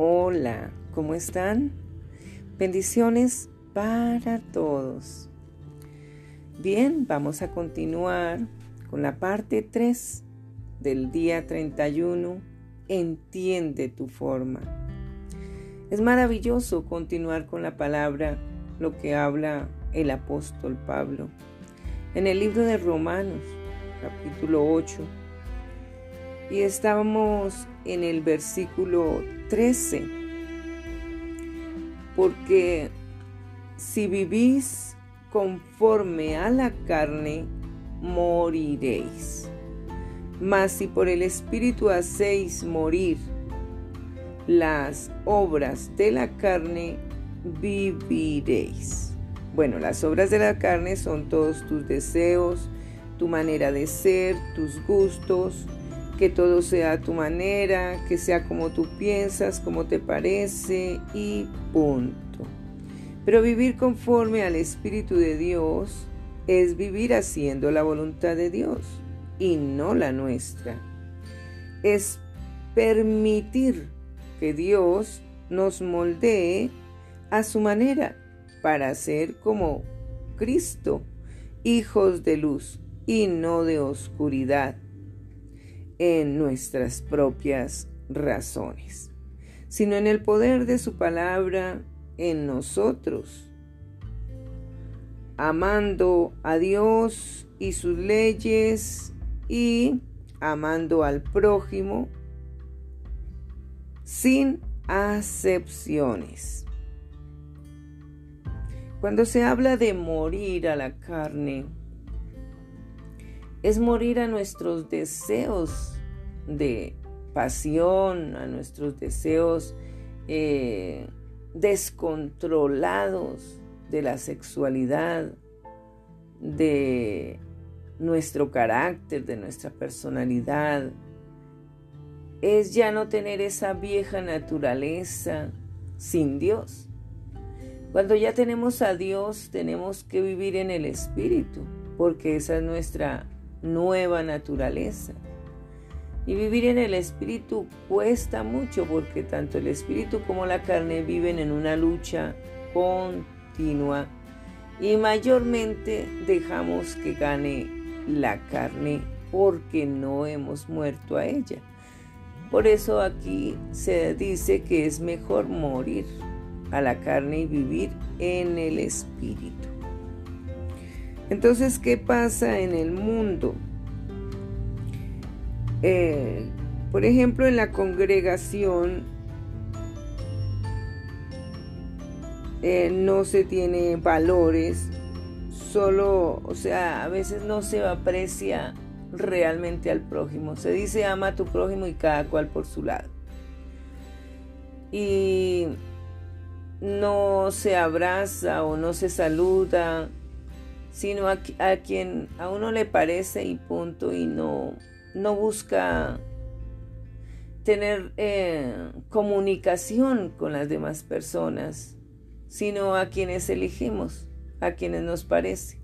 Hola, ¿cómo están? Bendiciones para todos. Bien, vamos a continuar con la parte 3 del día 31. Entiende tu forma. Es maravilloso continuar con la palabra, lo que habla el apóstol Pablo. En el libro de Romanos, capítulo 8, y estábamos en el versículo 13. Porque si vivís conforme a la carne, moriréis. Mas si por el Espíritu hacéis morir las obras de la carne, viviréis. Bueno, las obras de la carne son todos tus deseos, tu manera de ser, tus gustos, que todo sea a tu manera, que sea como tú piensas, como te parece y punto. Pero vivir conforme al Espíritu de Dios es vivir haciendo la voluntad de Dios y no la nuestra. Es permitir que Dios nos moldee a su manera para ser como Cristo, hijos de luz y no de oscuridad en nuestras propias razones, sino en el poder de su palabra en nosotros, amando a Dios y sus leyes y amando al prójimo sin acepciones. Cuando se habla de morir a la carne, es morir a nuestros deseos de pasión, a nuestros deseos eh, descontrolados de la sexualidad, de nuestro carácter, de nuestra personalidad. Es ya no tener esa vieja naturaleza sin Dios. Cuando ya tenemos a Dios, tenemos que vivir en el Espíritu, porque esa es nuestra nueva naturaleza. Y vivir en el espíritu cuesta mucho porque tanto el espíritu como la carne viven en una lucha continua y mayormente dejamos que gane la carne porque no hemos muerto a ella. Por eso aquí se dice que es mejor morir a la carne y vivir en el espíritu. Entonces, ¿qué pasa en el mundo? Eh, por ejemplo, en la congregación eh, no se tiene valores, solo, o sea, a veces no se aprecia realmente al prójimo. Se dice ama a tu prójimo y cada cual por su lado. Y no se abraza o no se saluda sino a, quien a uno le parece y punto y no, no busca tener eh, comunicación con las demás personas, sino a quienes elegimos, a quienes nos parece.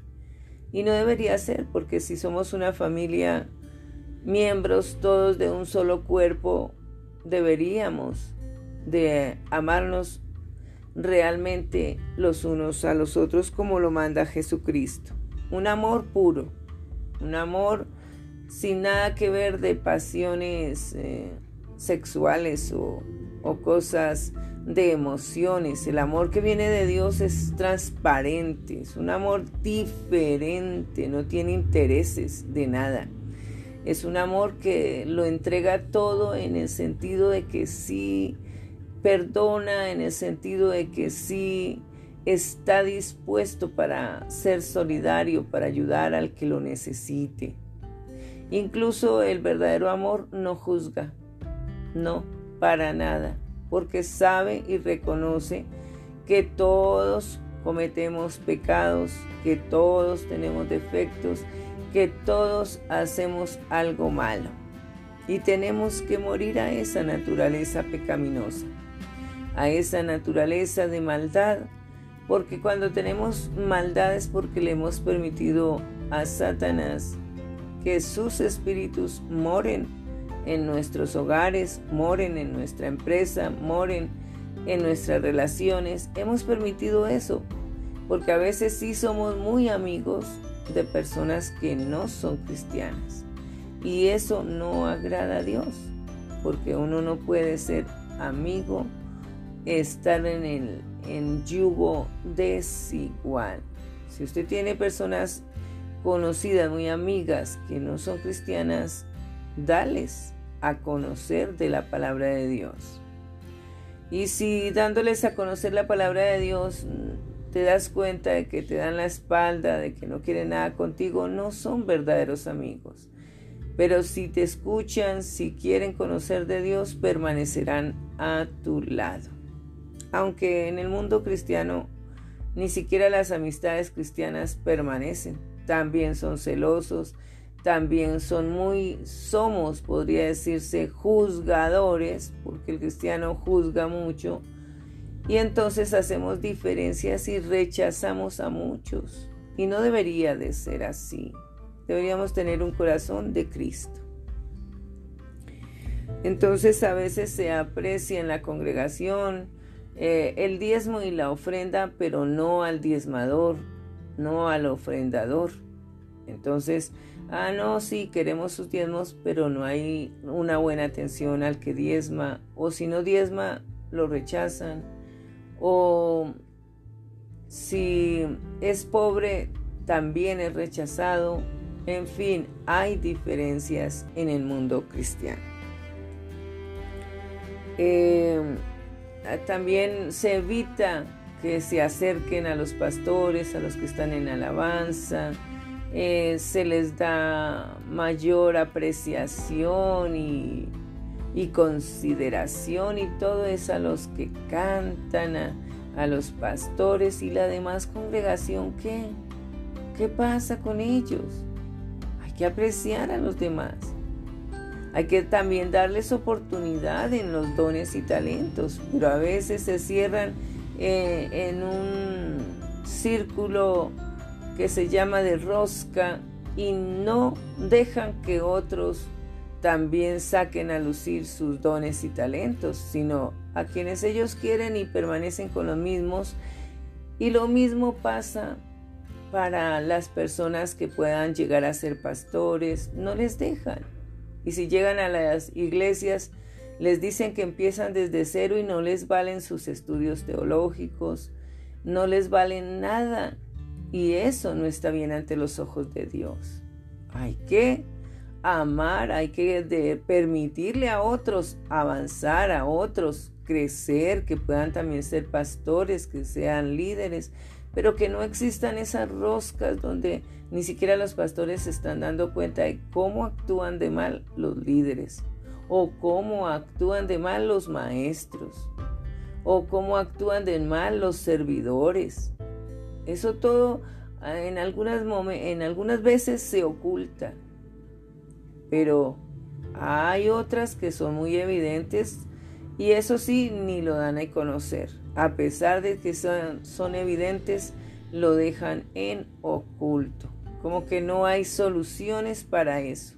Y no debería ser, porque si somos una familia, miembros todos de un solo cuerpo, deberíamos de amarnos realmente los unos a los otros como lo manda Jesucristo. Un amor puro, un amor sin nada que ver de pasiones eh, sexuales o, o cosas de emociones. El amor que viene de Dios es transparente, es un amor diferente, no tiene intereses de nada. Es un amor que lo entrega todo en el sentido de que sí perdona en el sentido de que sí está dispuesto para ser solidario, para ayudar al que lo necesite. Incluso el verdadero amor no juzga, no, para nada, porque sabe y reconoce que todos cometemos pecados, que todos tenemos defectos, que todos hacemos algo malo y tenemos que morir a esa naturaleza pecaminosa a esa naturaleza de maldad, porque cuando tenemos maldad es porque le hemos permitido a Satanás que sus espíritus moren en nuestros hogares, moren en nuestra empresa, moren en nuestras relaciones. Hemos permitido eso, porque a veces sí somos muy amigos de personas que no son cristianas. Y eso no agrada a Dios, porque uno no puede ser amigo, estar en el en yugo desigual. Si usted tiene personas conocidas, muy amigas, que no son cristianas, dales a conocer de la palabra de Dios. Y si dándoles a conocer la palabra de Dios te das cuenta de que te dan la espalda, de que no quieren nada contigo, no son verdaderos amigos. Pero si te escuchan, si quieren conocer de Dios, permanecerán a tu lado. Aunque en el mundo cristiano ni siquiera las amistades cristianas permanecen. También son celosos, también son muy, somos, podría decirse, juzgadores, porque el cristiano juzga mucho y entonces hacemos diferencias y rechazamos a muchos. Y no debería de ser así. Deberíamos tener un corazón de Cristo. Entonces a veces se aprecia en la congregación eh, el diezmo y la ofrenda, pero no al diezmador, no al ofrendador. Entonces, ah, no, sí, queremos sus diezmos, pero no hay una buena atención al que diezma, o si no diezma, lo rechazan o si es pobre también es rechazado. En fin, hay diferencias en el mundo cristiano. Eh, también se evita que se acerquen a los pastores, a los que están en alabanza. Eh, se les da mayor apreciación y y consideración y todo es a los que cantan, a, los pastores y la demás congregación. ¿Qué? ¿Qué pasa con ellos? Hay que apreciar a los demás. Hay que también darles oportunidad en los dones y talentos, pero a veces se cierran eh, en un círculo que se llama de rosca y no dejan que otros también saquen a lucir sus dones y talentos, sino a quienes ellos quieren y permanecen con los mismos. Y lo mismo pasa para las personas que puedan llegar a ser pastores, no les dejan. Y si llegan a las iglesias, les dicen que empiezan desde cero y no les valen sus estudios teológicos, no les valen nada. Y eso no está bien ante los ojos de Dios. Hay que amar, hay que permitirle a otros avanzar, a otros crecer, que puedan también ser pastores, que sean líderes, pero que no existan esas roscas donde ni siquiera los pastores se están dando cuenta de cómo actúan de mal los líderes, o cómo actúan de mal los maestros, o cómo actúan de mal los servidores. Eso todo en algunas, en algunas veces se oculta pero hay otras que son muy evidentes y eso sí ni lo dan a conocer. A pesar de que son, son evidentes, lo dejan en oculto. Como que no hay soluciones para eso.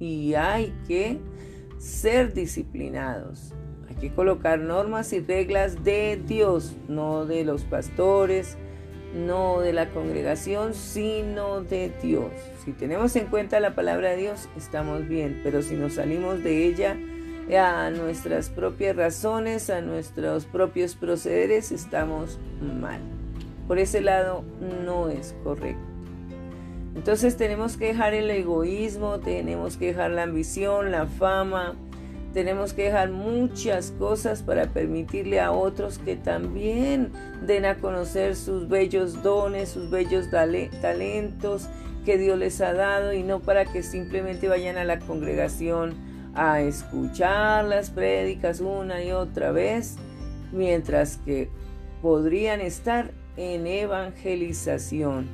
Y hay que ser disciplinados. Hay que colocar normas y reglas de Dios, no de los pastores, no de la congregación, sino de Dios. Si tenemos en cuenta la palabra de Dios, estamos bien, pero si nos salimos de ella a nuestras propias razones, a nuestros propios procederes, estamos mal. Por ese lado no es correcto. Entonces tenemos que dejar el egoísmo, tenemos que dejar la ambición, la fama, tenemos que dejar muchas cosas para permitirle a otros que también den a conocer sus bellos dones, sus bellos talentos que Dios les ha dado y no para que simplemente vayan a la congregación a escuchar las prédicas una y otra vez, mientras que podrían estar en evangelización,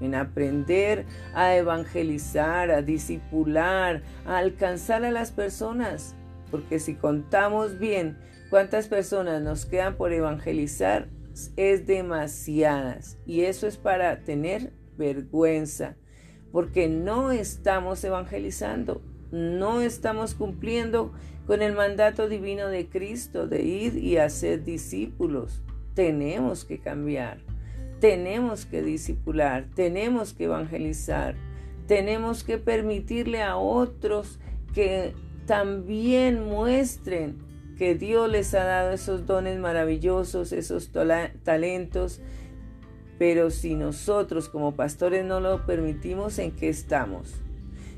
en aprender a evangelizar, a disipular, a alcanzar a las personas porque si contamos bien cuántas personas nos quedan por evangelizar, es demasiadas. Y eso es para tener vergüenza, porque no estamos evangelizando, no estamos cumpliendo con el mandato divino de Cristo de ir y hacer discípulos. Tenemos que cambiar, tenemos que discipular, tenemos que evangelizar, tenemos que permitirle a otros que también muestren que Dios les ha dado esos dones maravillosos, esos talentos, pero si nosotros como pastores no lo permitimos, ¿en qué estamos?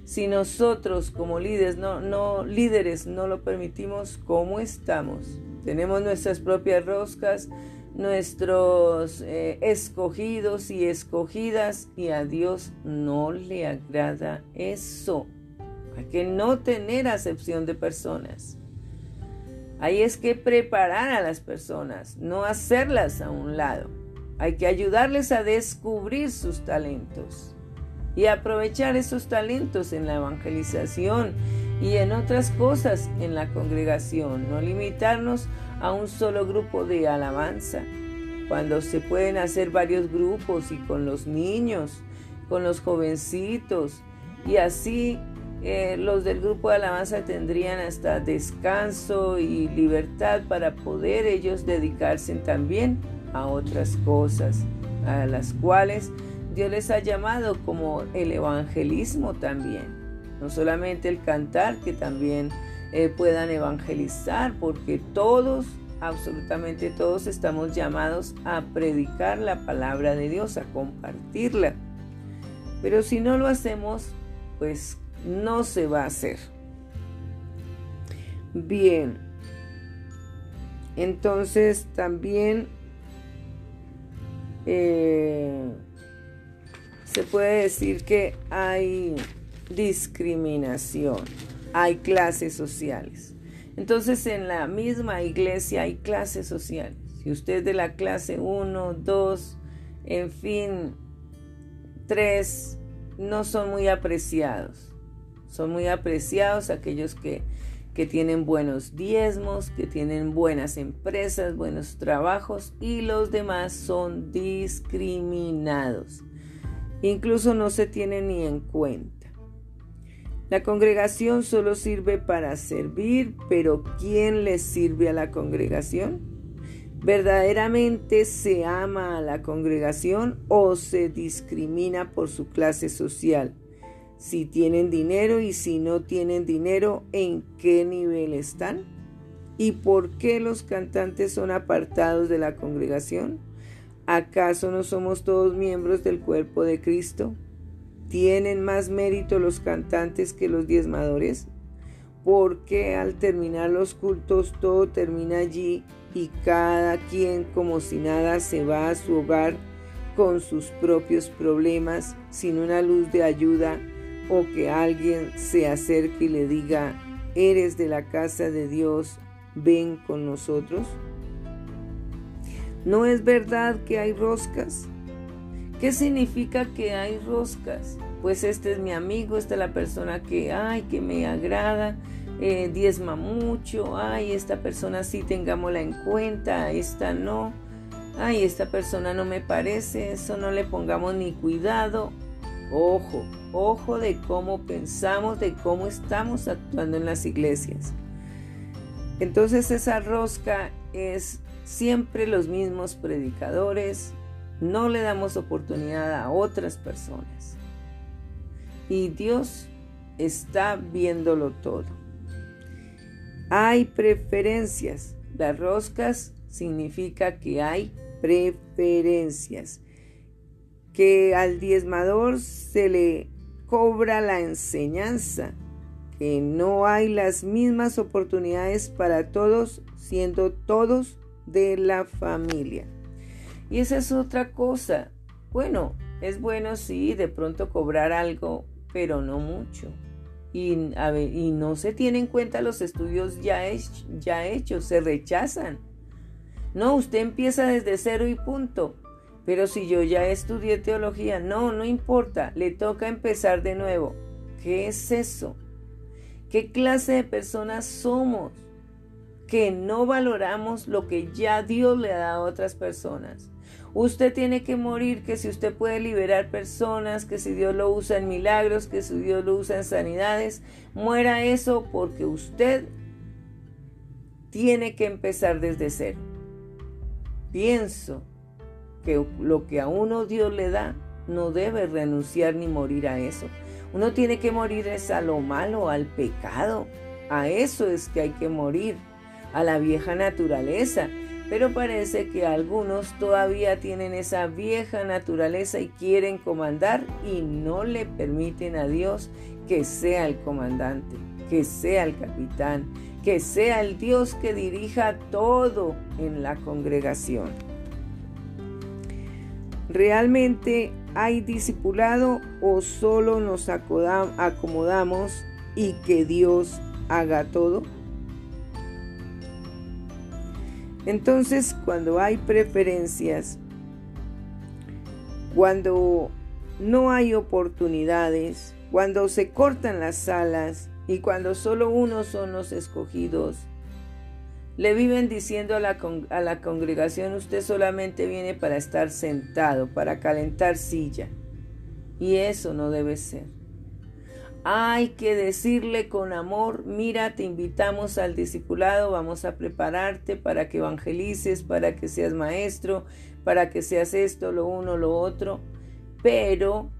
Si nosotros como líderes no, líderes no lo permitimos, ¿cómo estamos? Tenemos nuestras propias roscas, nuestros eh, escogidos y escogidas y a Dios no le agrada eso. Hay que no tener acepción de personas. Ahí es que preparar a las personas, no hacerlas a un lado. Hay que ayudarles a descubrir sus talentos y aprovechar esos talentos en la evangelización y en otras cosas en la congregación, no limitarnos a un solo grupo de alabanza, cuando se pueden hacer varios grupos y con los niños, con los jovencitos, y así eh, los del grupo de alabanza tendrían hasta descanso y libertad para poder ellos dedicarse también a otras cosas, a las cuales Dios les ha llamado como el evangelismo también. No solamente el cantar, que también eh, puedan evangelizar, porque todos, absolutamente todos, estamos llamados a predicar la palabra de Dios, a compartirla. Pero si no lo hacemos, pues no se va a hacer. Bien, entonces también eh, se puede decir que hay discriminación, hay clases sociales. Entonces en la misma iglesia hay clases sociales. Si usted es de la clase 1, 2, en fin, 3, no son muy apreciados. Son muy apreciados aquellos que, que tienen buenos diezmos, que tienen buenas empresas, buenos trabajos y los demás son discriminados. Incluso no se tienen ni en cuenta. La congregación solo sirve para servir, pero ¿quién le sirve a la congregación? ¿Verdaderamente se ama a la congregación o se discrimina por su clase social? Si tienen dinero y si no tienen dinero, ¿en qué nivel están? ¿Y por qué los cantantes son apartados de la congregación? ¿Acaso no somos todos miembros del cuerpo de Cristo? ¿Tienen más mérito los cantantes que los diezmadores? Porque al terminar los cultos todo termina allí y cada quien como si nada se va a su hogar con sus propios problemas sin una luz de ayuda o que alguien se acerque y le diga, eres de la casa de Dios, ven con nosotros? ¿No es verdad que hay roscas? ¿Qué significa que hay roscas? Pues este es mi amigo, esta es la persona que, ay, que me agrada, eh, diezma mucho, ay, esta persona sí tengámosla en cuenta, esta no, ay, esta persona no me parece, eso no le pongamos ni cuidado. Ojo, ojo de cómo pensamos, de cómo estamos actuando en las iglesias. Entonces esa rosca es siempre los mismos predicadores, no le damos oportunidad a otras personas. Y Dios está viéndolo todo. Hay preferencias. Las roscas significa que hay preferencias. Que al diezmador se le cobra la enseñanza. Que no hay las mismas oportunidades para todos, siendo todos de la familia. Y esa es otra cosa. Bueno, es bueno sí de pronto cobrar algo, pero no mucho. Y, y no se tienen en cuenta los estudios ya, ya hechos, se rechazan. No, usted empieza desde cero y punto. Pero si yo ya estudié teología, no, no importa, le toca empezar de nuevo. ¿Qué es eso? ¿Qué clase de personas somos? que no valoramos lo que ya Dios le ha dado a otras personas Usted tiene que morir, que si usted puede liberar personas, que si Dios lo usa en milagros, que si Dios lo usa en sanidades, muera eso porque usted tiene que empezar desde cero. Pienso que lo que a uno Dios le da, no debe renunciar ni morir a eso. Uno tiene que morir es a lo malo, al pecado. A eso es que hay que morir, a la vieja naturaleza. Pero parece que algunos todavía tienen esa vieja naturaleza y quieren comandar y no le permiten a Dios que sea el comandante, que sea el capitán, que sea el Dios que dirija todo en la congregación. ¿Realmente hay discipulado o solo nos acomodamos y que Dios haga todo? Entonces, cuando hay preferencias, cuando no hay oportunidades, cuando se cortan las alas y cuando solo unos son los escogidos, le viven diciendo a la, a la, congregación, usted solamente viene para estar sentado, para calentar silla. Y eso no debe ser. Hay que decirle con amor, mira, te invitamos al discipulado, vamos a prepararte para que evangelices, para que seas maestro, para que seas esto, lo uno, lo otro, pero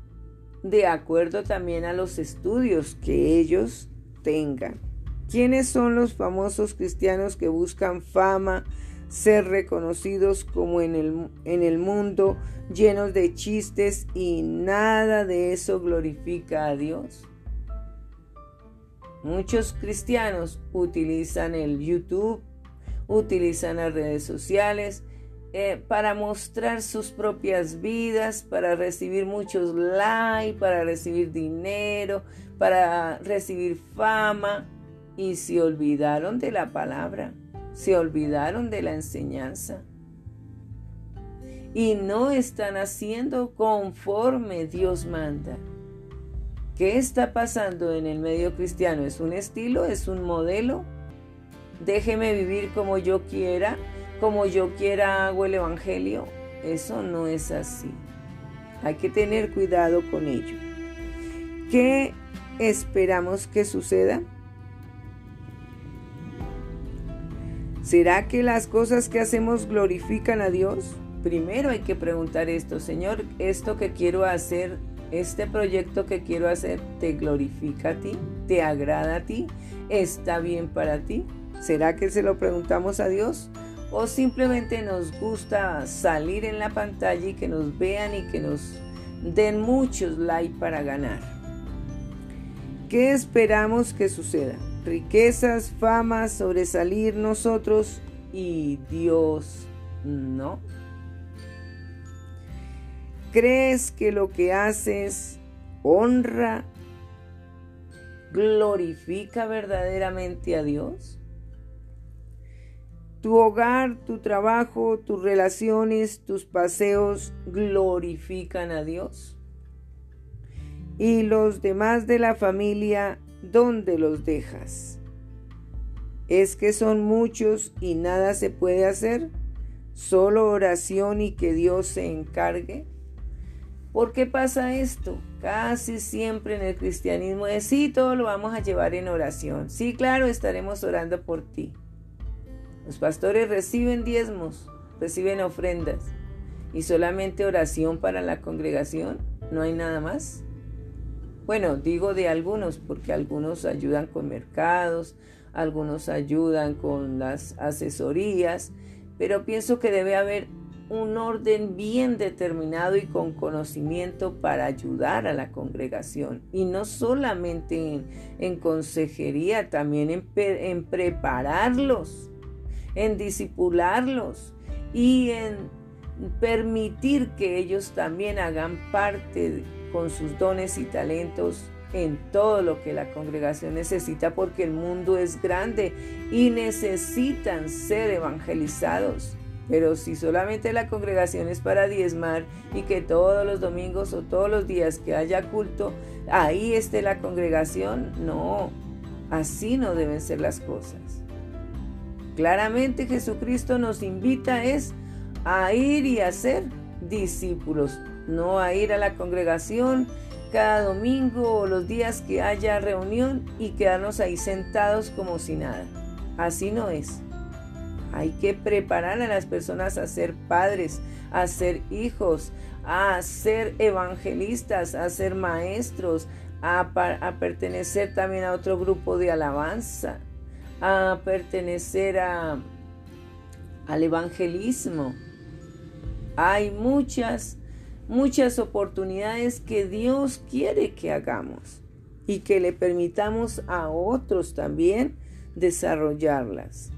de acuerdo también a los estudios que ellos tengan. ¿Quiénes son los famosos cristianos que buscan fama, ser reconocidos como en el, en el mundo, llenos de chistes y nada de eso glorifica a Dios? Muchos cristianos utilizan el YouTube, utilizan las redes sociales eh, para mostrar sus propias vidas, para recibir muchos likes, para recibir dinero, para recibir fama y se olvidaron de la palabra, se olvidaron de la enseñanza y no están haciendo conforme Dios manda. ¿Qué está pasando en el medio cristiano? ¿Es un estilo? ¿Es un modelo? Déjeme vivir como yo quiera, como yo quiera hago el Evangelio. Eso no es así. Hay que tener cuidado con ello. ¿Qué esperamos que suceda? ¿Será que las cosas que hacemos glorifican a Dios? Primero hay que preguntar esto, Señor, esto que quiero hacer este proyecto que quiero hacer te glorifica a ti, te agrada a ti, está bien para ti. ¿Será que se lo preguntamos a Dios? ¿O simplemente nos gusta salir en la pantalla y que nos vean y que nos den muchos likes para ganar? ¿Qué esperamos que suceda? Riquezas, fama, sobresalir nosotros y Dios no. ¿Crees que lo que haces honra, glorifica verdaderamente a Dios? Tu hogar, tu trabajo, tus relaciones, tus paseos glorifican a Dios. Y los demás de la familia, ¿dónde los dejas? ¿Es que son muchos y nada se puede hacer? ¿Solo oración y que Dios se encargue? ¿Por qué pasa esto? Casi siempre en el cristianismo es sí, todo lo vamos a llevar en oración. Sí, claro, estaremos orando por ti. Los pastores reciben diezmos, reciben ofrendas y solamente oración para la congregación. No hay nada más. Bueno, digo de algunos porque algunos ayudan con mercados, algunos ayudan con las asesorías, pero pienso que debe haber un orden bien determinado y con conocimiento para ayudar a la congregación. Y no solamente en, consejería, también en, en prepararlos, en disipularlos y en permitir que ellos también hagan parte con sus dones y talentos en todo lo que la congregación necesita porque el mundo es grande y necesitan ser evangelizados. Pero si solamente la congregación es para diezmar y que todos los domingos o todos los días que haya culto, ahí esté la congregación, no, así no deben ser las cosas. Claramente Jesucristo nos invita es a ir y hacer discípulos, no a ir a la congregación cada domingo o los días que haya reunión y quedarnos ahí sentados como si nada. Así no es. Hay que preparar a las personas a ser padres, a ser hijos, a ser evangelistas, a ser maestros, a, pertenecer también a otro grupo de alabanza, a pertenecer a, al evangelismo. Hay muchas, muchas oportunidades que Dios quiere que hagamos y que le permitamos a otros también desarrollarlas.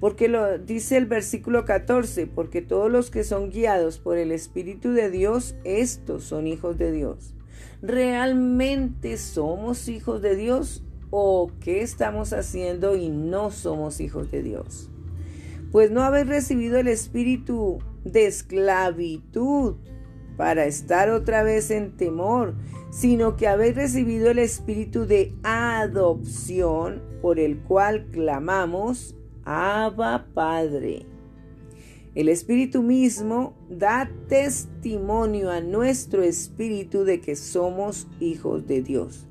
Porque lo dice el versículo 14, porque todos los que son guiados por el Espíritu de Dios, estos son hijos de Dios. ¿Realmente somos hijos de Dios o qué estamos haciendo y no somos hijos de Dios? Pues no habéis recibido el espíritu de esclavitud para estar otra vez en temor, sino que habéis recibido el espíritu de adopción por el cual clamamos, Abba Padre. El Espíritu mismo da testimonio a nuestro espíritu de que somos hijos de Dios.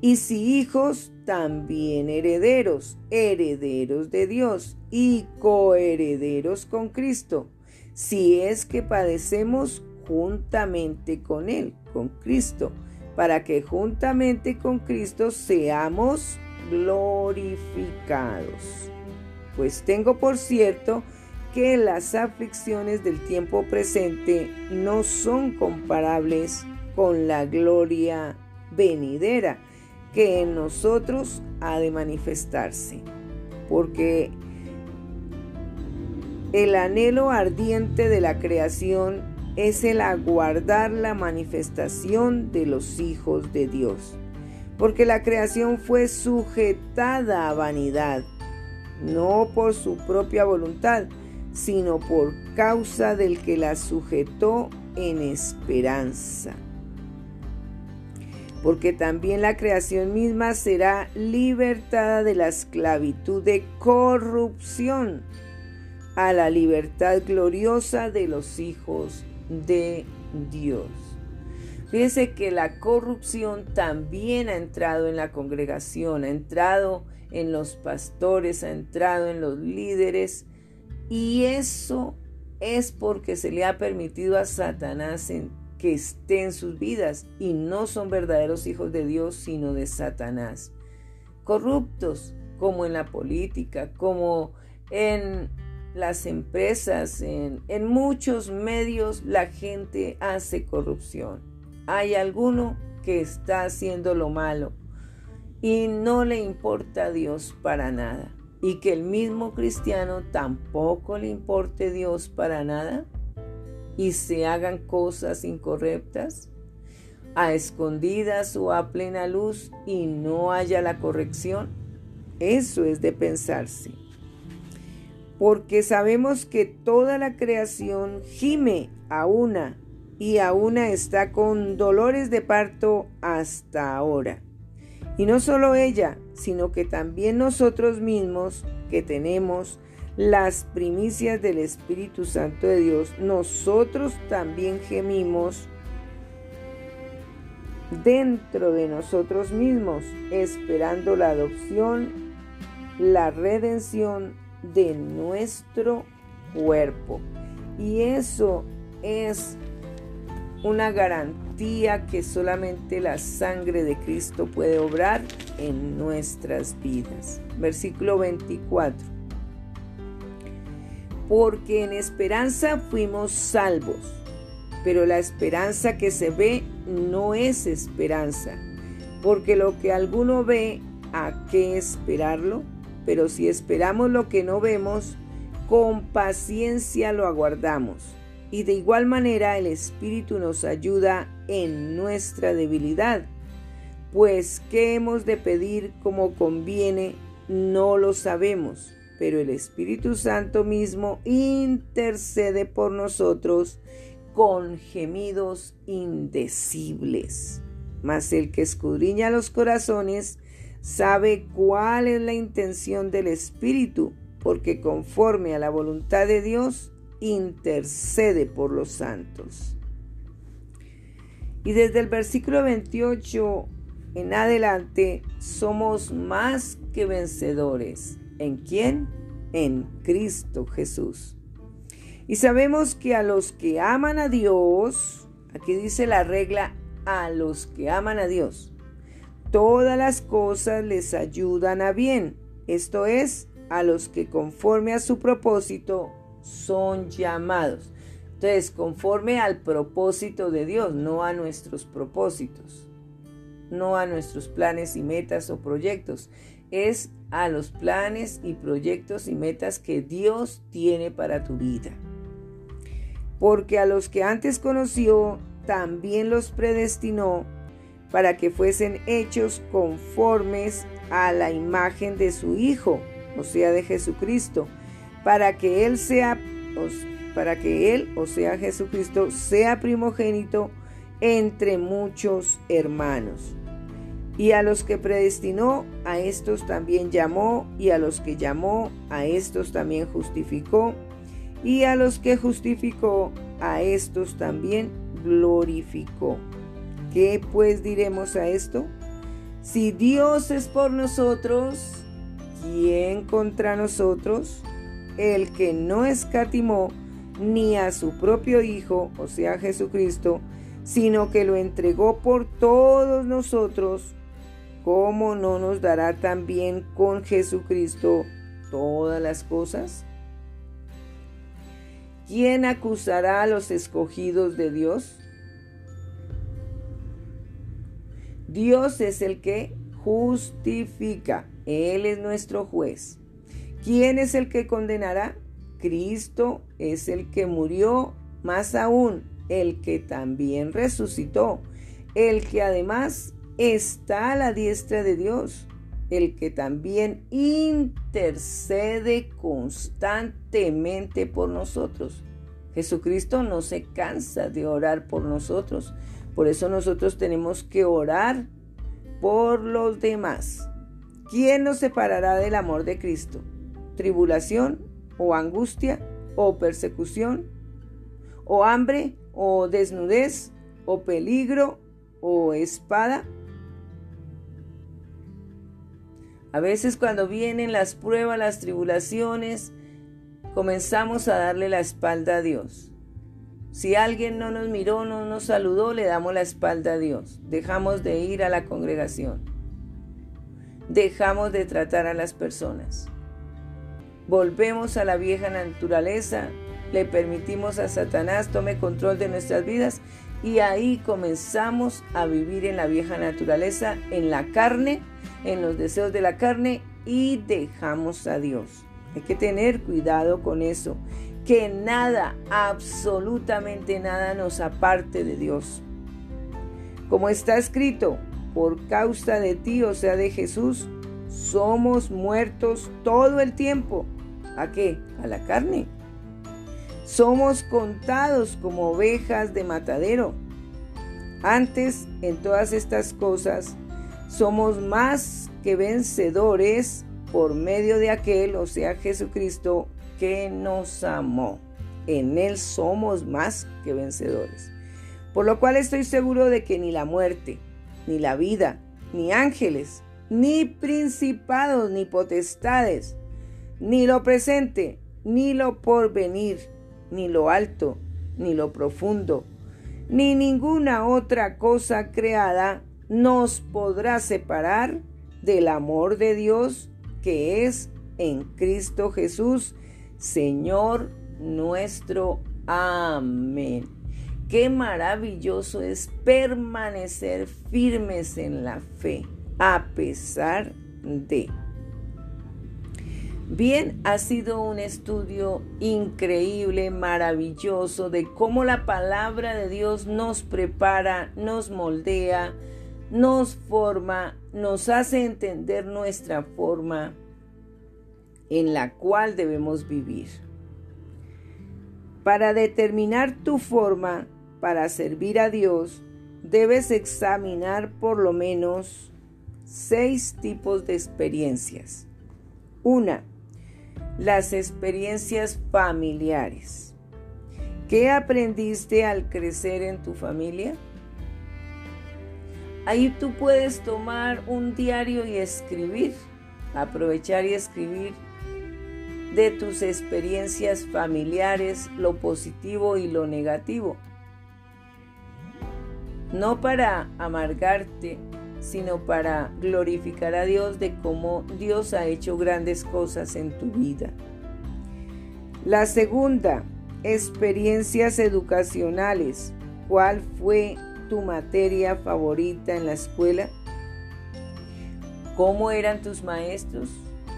Y si hijos, también herederos, herederos de Dios y coherederos con Cristo, si es que padecemos juntamente con Él, con Cristo, para que juntamente con Cristo seamos glorificados. Pues tengo por cierto que las aflicciones del tiempo presente no son comparables con la gloria venidera que en nosotros ha de manifestarse. Porque el anhelo ardiente de la creación es el aguardar la manifestación de los hijos de Dios. Porque la creación fue sujetada a vanidad no por su propia voluntad, sino por causa del que la sujetó en esperanza. Porque también la creación misma será libertada de la esclavitud de corrupción a la libertad gloriosa de los hijos de Dios. Fíjese que la corrupción también ha entrado en la congregación, ha entrado en los pastores, ha entrado en los líderes y eso es porque se le ha permitido a Satanás que esté en sus vidas y no son verdaderos hijos de Dios sino de Satanás. Corruptos como en la política, como en las empresas, en, en muchos medios la gente hace corrupción. Hay alguno que está haciendo lo malo y no le importa a Dios para nada. Y que el mismo cristiano tampoco le importe Dios para nada y se hagan cosas incorrectas a escondidas o a plena luz y no haya la corrección. Eso es de pensarse. Porque sabemos que toda la creación gime a una y a una está con dolores de parto hasta ahora. Y no solo ella, sino que también nosotros mismos que tenemos las primicias del Espíritu Santo de Dios, nosotros también gemimos dentro de nosotros mismos, esperando la adopción, la redención de nuestro cuerpo. Y eso es una garantía que solamente la sangre de Cristo puede obrar en nuestras vidas. Versículo 24. Porque en esperanza fuimos salvos, pero la esperanza que se ve no es esperanza, porque lo que alguno ve, ¿a qué esperarlo? Pero si esperamos lo que no vemos, con paciencia lo aguardamos. Y de igual manera el Espíritu nos ayuda en nuestra debilidad. Pues qué hemos de pedir como conviene, no lo sabemos, pero el Espíritu Santo mismo intercede por nosotros con gemidos indecibles. Mas el que escudriña los corazones sabe cuál es la intención del Espíritu, porque conforme a la voluntad de Dios, intercede por los santos. Y desde el versículo 28 en adelante somos más que vencedores. ¿En quién? En Cristo Jesús. Y sabemos que a los que aman a Dios, aquí dice la regla, a los que aman a Dios, todas las cosas les ayudan a bien. Esto es, a los que conforme a su propósito son llamados. Entonces, conforme al propósito de Dios, no a nuestros propósitos, no a nuestros planes y metas o proyectos, es a los planes y proyectos y metas que Dios tiene para tu vida. Porque a los que antes conoció, también los predestinó para que fuesen hechos conformes a la imagen de su Hijo, o sea, de Jesucristo, para que Él sea para que Él, o sea Jesucristo, sea primogénito entre muchos hermanos. Y a los que predestinó, a estos también llamó, y a los que llamó, a estos también justificó, y a los que justificó, a estos también glorificó. ¿Qué pues diremos a esto? Si Dios es por nosotros, ¿quién contra nosotros? El que no escatimó ni a su propio Hijo, o sea Jesucristo, sino que lo entregó por todos nosotros, ¿cómo no nos dará también con Jesucristo todas las cosas? ¿Quién acusará a los escogidos de Dios? Dios es el que justifica. Él es nuestro juez. ¿Quién es el que condenará? Cristo es el que murió, más aún el que también resucitó, el que además está a la diestra de Dios, el que también intercede constantemente por nosotros. Jesucristo no se cansa de orar por nosotros. Por eso nosotros tenemos que orar por los demás. ¿Quién nos separará del amor de Cristo? ¿Tribulación o angustia o persecución o hambre o desnudez o peligro o espada? A veces cuando vienen las pruebas, las tribulaciones, comenzamos a darle la espalda a Dios. Si alguien no nos miró, no nos saludó, le damos la espalda a Dios. Dejamos de ir a la congregación. Dejamos de tratar a las personas. Volvemos a la vieja naturaleza, le permitimos a Satanás tome control de nuestras vidas y ahí comenzamos a vivir en la vieja naturaleza, en la carne, en los deseos de la carne y dejamos a Dios. Hay que tener cuidado con eso que nada, absolutamente nada nos aparte de Dios. Como está escrito, por causa de ti, o sea, de Jesús, somos muertos todo el tiempo. ¿A qué? A la carne. Somos contados como ovejas de matadero. Antes, en todas estas cosas, somos más que vencedores por medio de aquel, o sea, Jesucristo, que nos amó. En Él somos más que vencedores. Por lo cual estoy seguro de que ni la muerte, ni la vida, ni ángeles, ni principados, ni potestades, ni lo presente, ni lo porvenir, ni lo alto, ni lo profundo, ni ninguna otra cosa creada nos podrá separar del amor de Dios que es en Cristo Jesús, Señor nuestro. Amén. Qué maravilloso es permanecer firmes en la fe, a pesar de. Bien, ha sido un estudio increíble, maravilloso, de cómo la palabra de Dios nos prepara, nos moldea, nos forma, nos hace entender nuestra forma en la cual debemos vivir. Para determinar tu forma para servir a Dios, debes examinar por lo menos seis tipos de experiencias. Una, las experiencias familiares. ¿Qué aprendiste al crecer en tu familia? Ahí tú puedes tomar un diario y escribir, aprovechar y escribir de tus experiencias familiares, lo positivo y lo negativo. No para amargarte, sino para glorificar a Dios de cómo Dios ha hecho grandes cosas en tu vida. La segunda, experiencias educacionales. ¿Cuál fue tu materia favorita en la escuela? ¿Cómo eran tus maestros?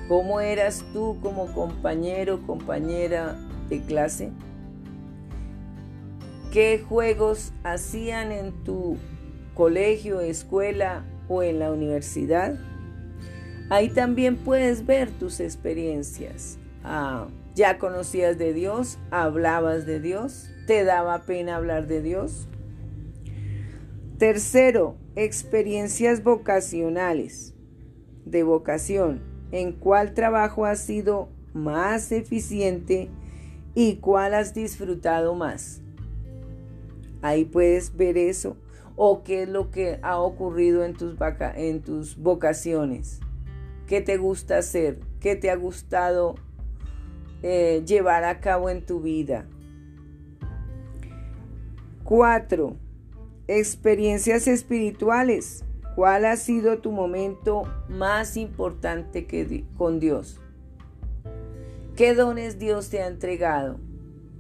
¿Cómo eras tú como compañero, compañera de clase? ¿Qué juegos hacían en tu colegio, escuela o en la universidad? Ahí también puedes ver tus experiencias. Ah, ¿Ya conocías de Dios? ¿Hablabas de Dios? ¿Te daba pena hablar de Dios? Tercero, experiencias vocacionales. De vocación, ¿en cuál trabajo has sido más eficiente y cuál has disfrutado más? Ahí puedes ver eso. ¿O qué es lo que ha ocurrido en tus, en tus vocaciones? ¿Qué te gusta hacer? ¿Qué te ha gustado eh, llevar a cabo en tu vida. 4. Experiencias espirituales. ¿Cuál ha sido tu momento más importante que con Dios? ¿Qué dones Dios te ha entregado?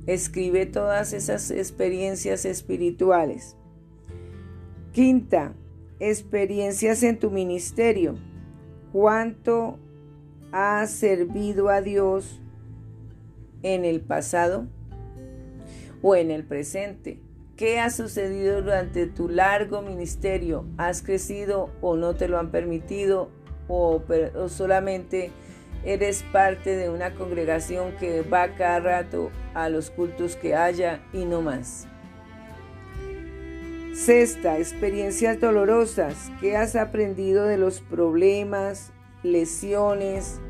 Escribe todas esas experiencias espirituales. Quinta, experiencias en tu ministerio. ¿Cuánto has servido a Dios en el pasado o en el presente? ¿Qué ha sucedido durante tu largo ministerio? ¿Has crecido o no te lo han permitido o, solamente eres parte de una congregación que va cada rato a los cultos que haya y no más? Sexta, experiencias dolorosas. ¿Qué has aprendido de los problemas, lesiones,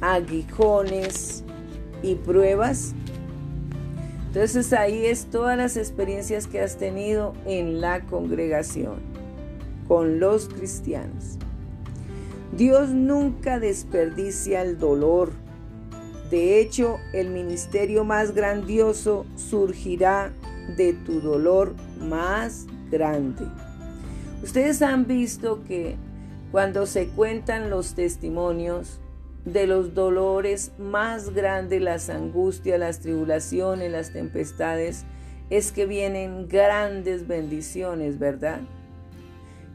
aguijones, y pruebas. Entonces ahí es todas las experiencias que has tenido en la congregación, con los cristianos. Dios nunca desperdicia el dolor. De hecho, el ministerio más grandioso surgirá de tu dolor más grande. Ustedes han visto que cuando se cuentan los testimonios, de los dolores más grandes, las angustias, las tribulaciones, las tempestades, es que vienen grandes bendiciones, ¿verdad?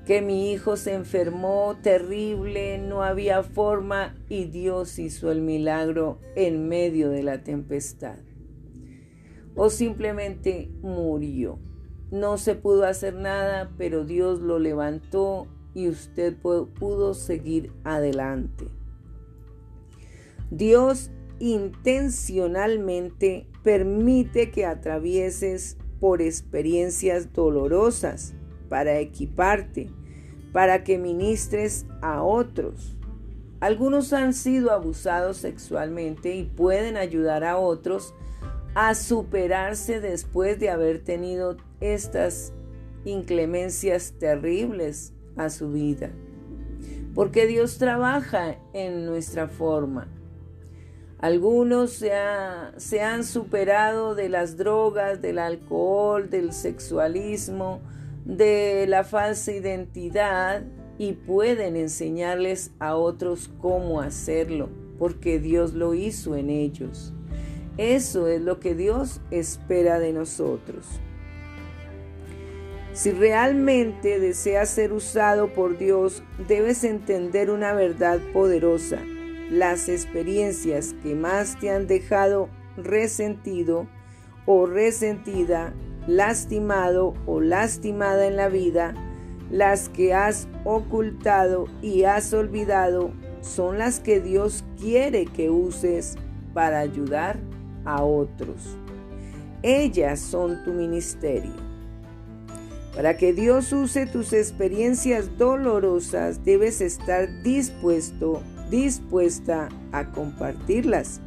Que mi hijo se enfermó terrible, no había forma y Dios hizo el milagro en medio de la tempestad. O simplemente murió. No se pudo hacer nada, pero Dios lo levantó y usted pudo seguir adelante. Dios intencionalmente permite que atravieses por experiencias dolorosas para equiparte, para que ministres a otros. Algunos han sido abusados sexualmente y pueden ayudar a otros a superarse después de haber tenido estas inclemencias terribles a su vida. Porque Dios trabaja en nuestra forma. Algunos se, han superado de las drogas, del alcohol, del sexualismo, de la falsa identidad y pueden enseñarles a otros cómo hacerlo, porque Dios lo hizo en ellos. Eso es lo que Dios espera de nosotros. Si realmente deseas ser usado por Dios, debes entender una verdad poderosa las experiencias que más te han dejado resentido o resentida, lastimado o lastimada en la vida, las que has ocultado y has olvidado, son las que Dios quiere que uses para ayudar a otros. Ellas son tu ministerio. Para que Dios use tus experiencias dolorosas, debes estar dispuesto dispuesta a compartirlas.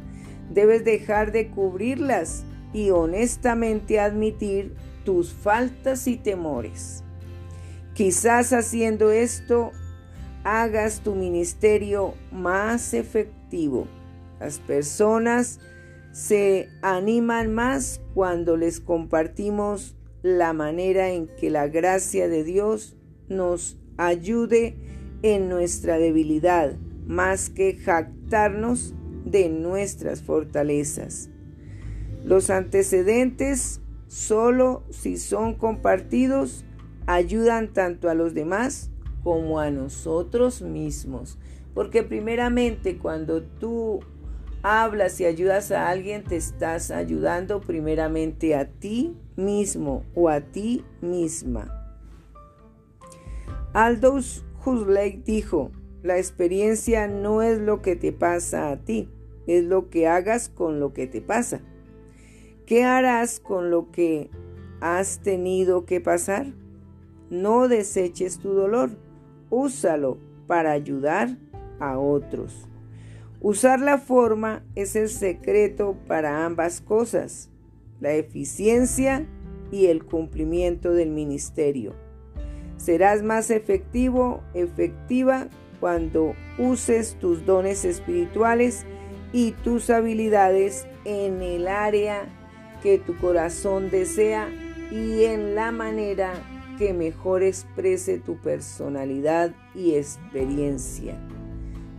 Debes dejar de cubrirlas y honestamente admitir tus faltas y temores. Quizás haciendo esto hagas tu ministerio más efectivo. Las personas se animan más cuando les compartimos la manera en que la gracia de Dios nos ayude en nuestra debilidad, más que jactarnos de nuestras fortalezas. Los antecedentes, solo si son compartidos, ayudan tanto a los demás como a nosotros mismos. Porque primeramente cuando tú hablas y ayudas a alguien, te estás ayudando primeramente a ti mismo o a ti misma. Aldous Huxley dijo, la experiencia no es lo que te pasa a ti, es lo que hagas con lo que te pasa. ¿Qué harás con lo que has tenido que pasar? No deseches tu dolor, úsalo para ayudar a otros. Usar la forma es el secreto para ambas cosas, la eficiencia y el cumplimiento del ministerio. Serás más efectivo, efectiva cuando uses tus dones espirituales y tus habilidades en el área que tu corazón desea y en la manera que mejor exprese tu personalidad y experiencia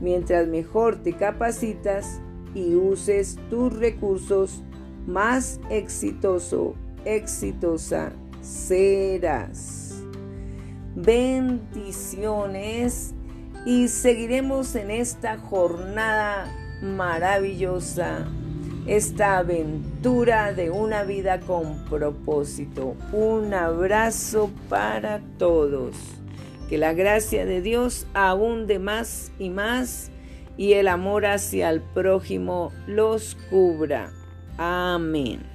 mientras mejor te capacitas y uses tus recursos, más exitoso, exitosa serás. Bendiciones y seguiremos en esta jornada maravillosa, esta aventura de una vida con propósito. Un abrazo para todos. Que la gracia de Dios abunde más y más y el amor hacia el prójimo los cubra. Amén.